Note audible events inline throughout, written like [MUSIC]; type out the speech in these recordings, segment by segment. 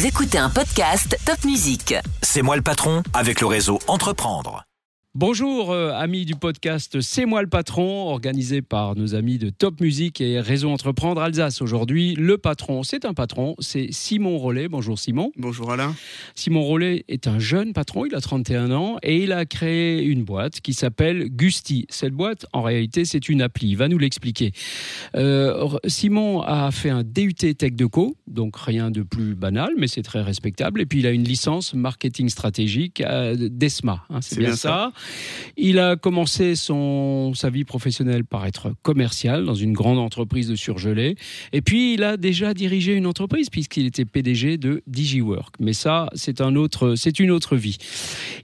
Vous écoutez un podcast Top Music. C'est moi le patron avec le réseau Entreprendre. Bonjour euh, amis du podcast C'est moi le patron, organisé par nos amis de Top Music et Réseau Entreprendre Alsace. Aujourd'hui, le patron, c'est un patron, c'est Simon Rollet. Bonjour Simon. Bonjour Alain. Simon Rollet est un jeune patron, il a 31 ans et il a créé une boîte qui s'appelle Gusti. Cette boîte, en réalité, c'est une appli, il va nous l'expliquer. Euh, Simon a fait un DUT Tech Deco, donc rien de plus banal, mais c'est très respectable. Et puis il a une licence marketing stratégique d'ESMA, hein, c'est bien, ça. Il a commencé son, sa vie professionnelle par être commercial dans une grande entreprise de surgelés. Et puis, il a déjà dirigé une entreprise puisqu'il était PDG de DigiWork. Mais ça, c'est un autre, c'est une autre vie.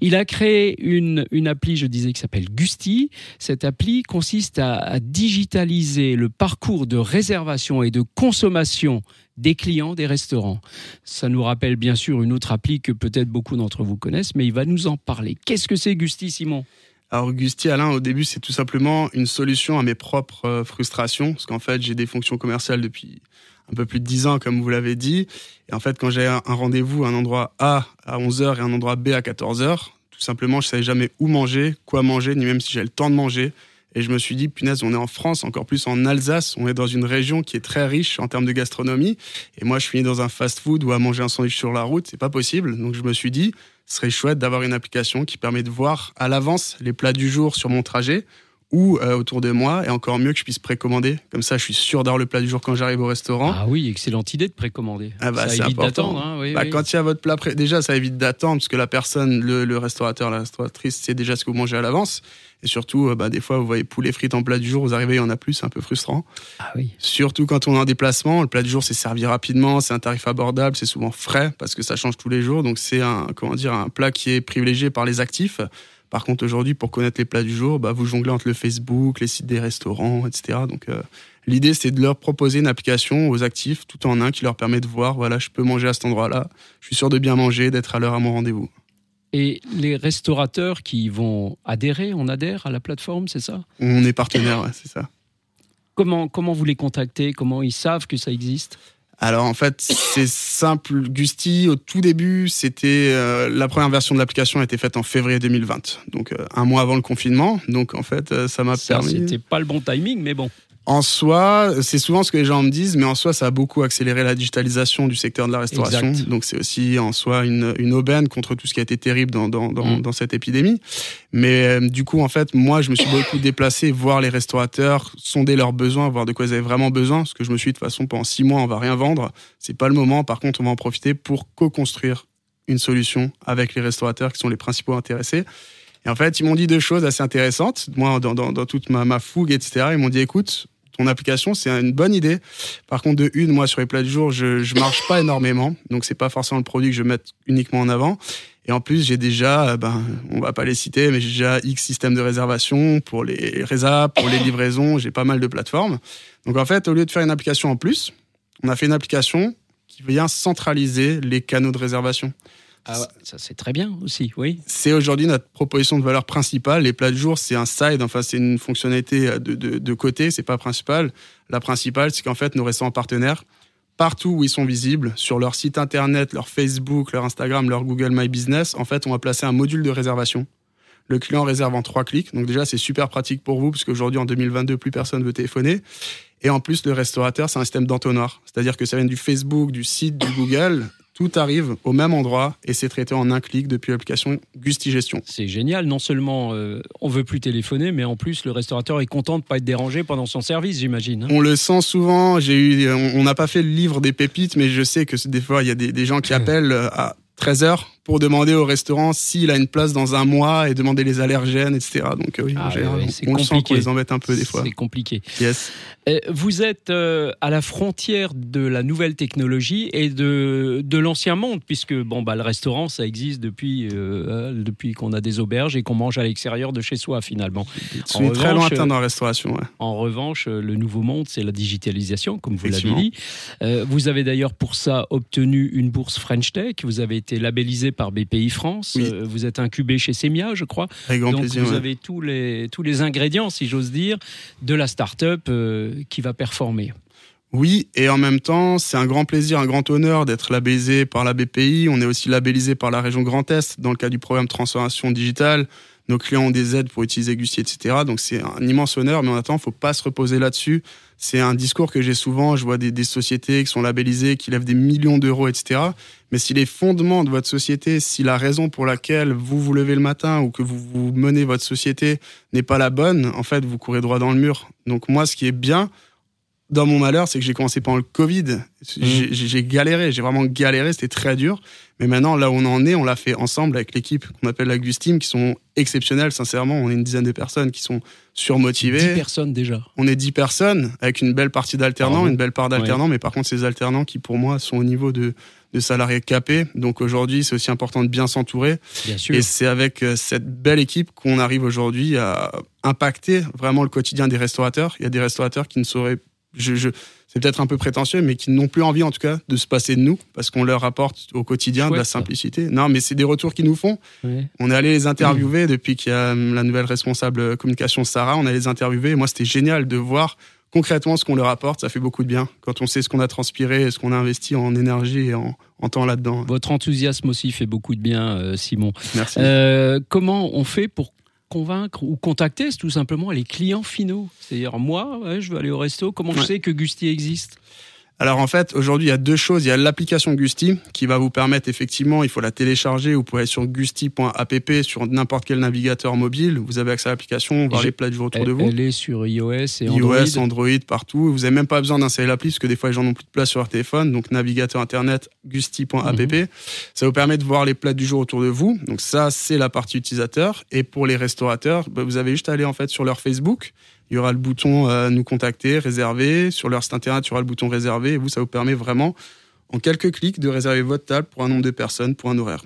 Il a créé une, une appli, je disais, qui s'appelle Gusti. Cette appli consiste à, digitaliser le parcours de réservation et de consommation des clients des restaurants. Ça nous rappelle bien sûr une autre appli que peut-être beaucoup d'entre vous connaissent, mais il va nous en parler. Qu'est-ce que c'est Gusti Alors Gusti Alain, au début, c'est tout simplement une solution à mes propres euh, frustrations, parce qu'en fait, j'ai des fonctions commerciales depuis un peu plus de 10 ans, comme vous l'avez dit. Et en fait, quand j'ai un rendez-vous à un endroit A à 11h et un endroit B à 14h, tout simplement, je savais jamais où manger, quoi manger, ni même si j'ai le temps de manger. Et je me suis dit, punaise, on est en France, encore plus en Alsace, on est dans une région qui est très riche en termes de gastronomie. Et moi, je finis dans un fast-food ou à manger un sandwich sur la route, c'est pas possible. Donc je me suis dit, ce serait chouette d'avoir une application qui permet de voir à l'avance les plats du jour sur mon trajet ou euh, autour de moi, et encore mieux que je puisse précommander. Comme ça, je suis sûr d'avoir le plat du jour quand j'arrive au restaurant. Ah oui, excellente idée de précommander. Ah bah, ça évite d'attendre. Hein, bah, Quand il y a votre plat déjà, ça évite d'attendre, parce que la personne, le, restaurateur, la restauratrice, sait déjà ce que vous mangez à l'avance. Et surtout, euh, bah, des fois, vous voyez poulet frites en plat du jour, vous arrivez, il y en a plus, c'est un peu frustrant. Ah oui. Surtout quand on est en déplacement, le plat du jour, c'est servi rapidement, c'est un tarif abordable, c'est souvent frais, parce que ça change tous les jours. Donc c'est un, comment dire, un plat qui est privilégié par les actifs. Par contre, aujourd'hui, pour connaître les plats du jour, bah, vous jonglez entre le Facebook, les sites des restaurants, etc. Donc, euh, l'idée, c'est de leur proposer une application aux actifs, tout en un, qui leur permet de voir, voilà, je peux manger à cet endroit-là, je suis sûr de bien manger, d'être à l'heure à mon rendez-vous. Et les restaurateurs qui vont adhérer, on adhère à la plateforme, c'est ça? On est partenaire, c'est ça. Comment, comment vous les contactez? Comment ils savent que ça existe? Alors en fait, c'est simple. Gusti, au tout début, c'était euh, la première version de l'application a été faite en février 2020, donc euh, un mois avant le confinement. Donc en fait, euh, ça m'a permis. C'était pas le bon timing, mais bon. En soi, c'est souvent ce que les gens me disent, mais en soi, ça a beaucoup accéléré la digitalisation du secteur de la restauration. Donc c'est aussi en soi une, une, aubaine contre tout ce qui a été terrible dans, dans, dans, mm. dans cette épidémie. Mais euh, du coup, en fait, moi, je me suis beaucoup déplacé, voir les restaurateurs, sonder leurs besoins, voir de quoi ils avaient vraiment besoin. Parce que je me suis dit, de toute façon, pendant six mois, on va rien vendre. C'est pas le moment. Par contre, on va en profiter pour co-construire une solution avec les restaurateurs qui sont les principaux intéressés. Et en fait, ils m'ont dit deux choses assez intéressantes. Moi, dans, dans, dans toute ma, ma fougue, etc., ils m'ont dit, écoute, ton application, c'est une bonne idée. Par contre, de une, moi, sur les plats du jour, je, je marche pas énormément. Donc, c'est pas forcément le produit que je mette uniquement en avant. Et en plus, j'ai déjà, euh, ben, on va pas les citer, mais j'ai déjà X systèmes de réservation pour les résas, pour les livraisons. J'ai pas mal de plateformes. Donc, en fait, au lieu de faire une application en plus, on a fait une application qui vient centraliser les canaux de réservation. Ah ça c'est très bien aussi, oui. C'est aujourd'hui notre proposition de valeur principale. Les plats de jour, c'est un side, enfin c'est une fonctionnalité de, de, de côté, c'est pas principal. La principale, c'est qu'en fait nos restaurants partenaires, partout où ils sont visibles, sur leur site internet, leur Facebook, leur Instagram, leur Google My Business, en fait on va placer un module de réservation. Le client réserve en trois clics, donc déjà c'est super pratique pour vous parce qu'aujourd'hui en 2022 plus personne veut téléphoner. Et en plus le restaurateur c'est un système d'entonnoir, c'est-à-dire que ça vient du Facebook, du site, du Google tout arrive au même endroit et c'est traité en un clic depuis l'application Gusti Gestion. C'est génial. Non seulement euh, on veut plus téléphoner, mais en plus le restaurateur est content de pas être dérangé pendant son service, j'imagine. Hein. On le sent souvent. J'ai eu, on n'a pas fait le livre des pépites, mais je sais que des fois il y a des, des gens qui [LAUGHS] appellent à 13 heures pour demander au restaurant s'il a une place dans un mois et demander les allergènes, etc. Donc oui, ah, on le sent qu'on les embête un peu des fois. C'est compliqué. Yes. Euh, vous êtes euh, à la frontière de la nouvelle technologie et de, de l'ancien monde, puisque bon, bah, le restaurant, ça existe depuis, euh, depuis qu'on a des auberges et qu'on mange à l'extérieur de chez soi, finalement. C'est très lointain dans la restauration. Ouais. En revanche, le nouveau monde, c'est la digitalisation, comme vous l'avez dit. vous avez d'ailleurs pour ça obtenu une bourse French Tech. Vous avez été labellisé par BPI France. Euh, vous êtes incubé chez Semia, je crois. Donc vous avez tous les, tous les ingrédients, si j'ose dire, de la start-up euh, qui va performer. Oui, et en même temps, c'est un grand plaisir, un grand honneur d'être labellisé par la BPI. On est aussi labellisé par la région Grand Est dans le cadre du programme Transformation Digitale. Nos clients ont des aides pour utiliser Gusti, etc. Donc c'est un immense honneur, mais en attendant, faut pas se reposer là-dessus. C'est un discours que j'ai souvent. Je vois des, sociétés qui sont labellisées, qui lèvent des millions d'euros, etc. Mais si les fondements de votre société, si la raison pour laquelle vous vous levez le matin ou que vous menez votre société n'est pas la bonne, en fait, vous courez droit dans le mur. Donc moi, ce qui est bien, dans mon malheur, c'est que j'ai commencé pendant le Covid. Mmh. J'ai galéré, j'ai vraiment galéré, c'était très dur. Mais maintenant, là où on en est, on l'a fait ensemble avec l'équipe qu'on appelle la Gustime, qui sont exceptionnels, sincèrement. On est une dizaine de personnes qui sont surmotivées. 10 personnes déjà. On est 10 personnes, avec une belle partie d'alternants, une belle part d'alternants, mais par contre, ces alternants qui, pour moi, sont au niveau de, de salariés capés. Donc aujourd'hui, c'est aussi important de bien s'entourer. Et c'est avec euh, cette belle équipe qu'on arrive aujourd'hui à impacter vraiment le quotidien des restaurateurs. Il y a des restaurateurs qui ne sauraient je, c'est peut-être un peu prétentieux, mais qui n'ont plus envie, en tout cas, de se passer de nous, parce qu'on leur apporte au quotidien de la simplicité. Non, mais c'est des retours qu'ils nous font. On est allé les interviewer mmh. depuis qu'il y a la nouvelle responsable communication, Sarah. On a les interviewer. moi, c'était génial de voir concrètement ce qu'on leur apporte. Ça fait beaucoup de bien quand on sait ce qu'on a transpiré et ce qu'on a investi en énergie et en, temps là-dedans. Votre enthousiasme aussi fait beaucoup de bien, euh, Simon. Merci. Euh, comment on fait pour convaincre ou contacter tout simplement les clients finaux. C'est-à-dire, moi, je veux aller au resto, comment je sais que Gusti existe? Alors en fait, aujourd'hui, il y a deux choses. Il y a l'application Gusti qui va vous permettre effectivement, il faut la télécharger. Vous pouvez aller sur gusti.app sur n'importe quel navigateur mobile. Vous avez accès à l'application, voir les plats du jour autour de vous. Elle est sur iOS et Android. iOS, Android, partout. Vous n'avez même pas besoin d'installer l'appli parce que des fois, les gens n'ont plus de place sur leur téléphone. Donc navigateur internet gusti.app. Mhm. Ça vous permet de voir les plats du jour autour de vous. Donc ça, c'est la partie utilisateur. Et pour les restaurateurs, bah, vous avez juste à aller en fait sur leur Facebook il y aura le bouton euh, nous contacter, réserver. Sur leur site internet, il y aura le bouton réserver. Et vous, ça vous permet vraiment, en quelques clics, de réserver votre table pour un nombre de personnes, pour un horaire.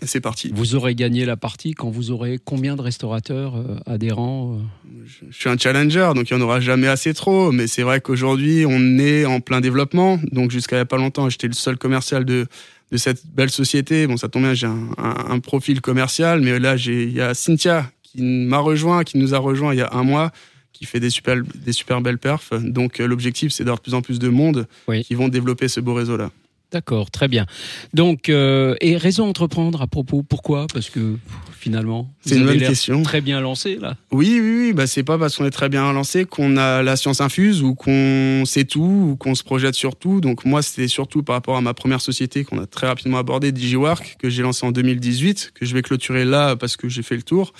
Et c'est parti. Vous aurez gagné la partie quand vous aurez combien de restaurateurs euh, adhérents euh? Je, suis un challenger, donc il n'y en aura jamais assez trop. Mais c'est vrai qu'aujourd'hui, on est en plein développement. Donc jusqu'à il n'y a pas longtemps, j'étais le seul commercial de, de cette belle société. Bon, ça tombe bien, j'ai un, un, profil commercial, mais là, il y a Cynthia qui m'a rejoint, qui nous a rejoint il y a un mois, qui fait des super, des super belles perfs. Donc euh, l'objectif, c'est d'avoir de plus en plus de monde qui vont développer ce beau réseau-là. D'accord, très bien. Donc, euh, et raison entreprendre à propos, pourquoi? Parce que finalement, c'est une bonne question. Très bien lancé là. Oui, oui, oui. Bah, c'est pas parce qu'on est très bien lancé qu'on a la science infuse ou qu'on sait tout ou qu'on se projette sur tout. Donc moi, c'était surtout par rapport à ma première société qu'on a très rapidement abordée, DigiWork, que j'ai lancé en 2018, que je vais clôturer là parce que j'ai fait le tour.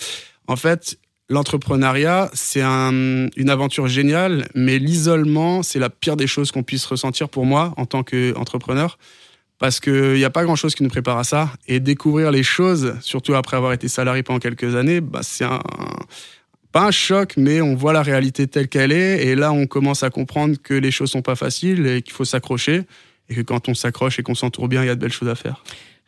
En fait, l'entrepreneuriat, c'est une aventure géniale, mais l'isolement, c'est la pire des choses qu'on puisse ressentir pour moi en tant qu'entrepreneur. Parce qu'il n'y a pas grand-chose qui nous prépare à ça. Et découvrir les choses, surtout après avoir été salarié pendant quelques années, bah, c'est pas un choc, mais on voit la réalité telle qu'elle est. Et là, on commence à comprendre que les choses sont pas faciles et qu'il faut s'accrocher. Et que quand on s'accroche et qu'on s'entoure bien, il y a de belles choses à faire.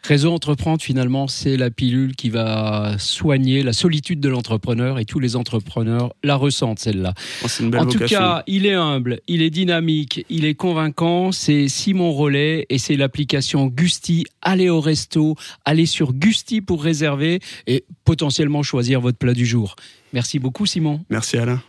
Réseau Entreprendre, finalement, c'est la pilule qui va soigner la solitude de l'entrepreneur et tous les entrepreneurs la ressentent, celle-là. Oh, en tout cas, il est humble, il est dynamique, il est convaincant. C'est Simon Rollet et c'est l'application Gusti. Allez au resto, allez sur Gusti pour réserver et potentiellement choisir votre plat du jour. Merci beaucoup, Simon. Merci, Alain.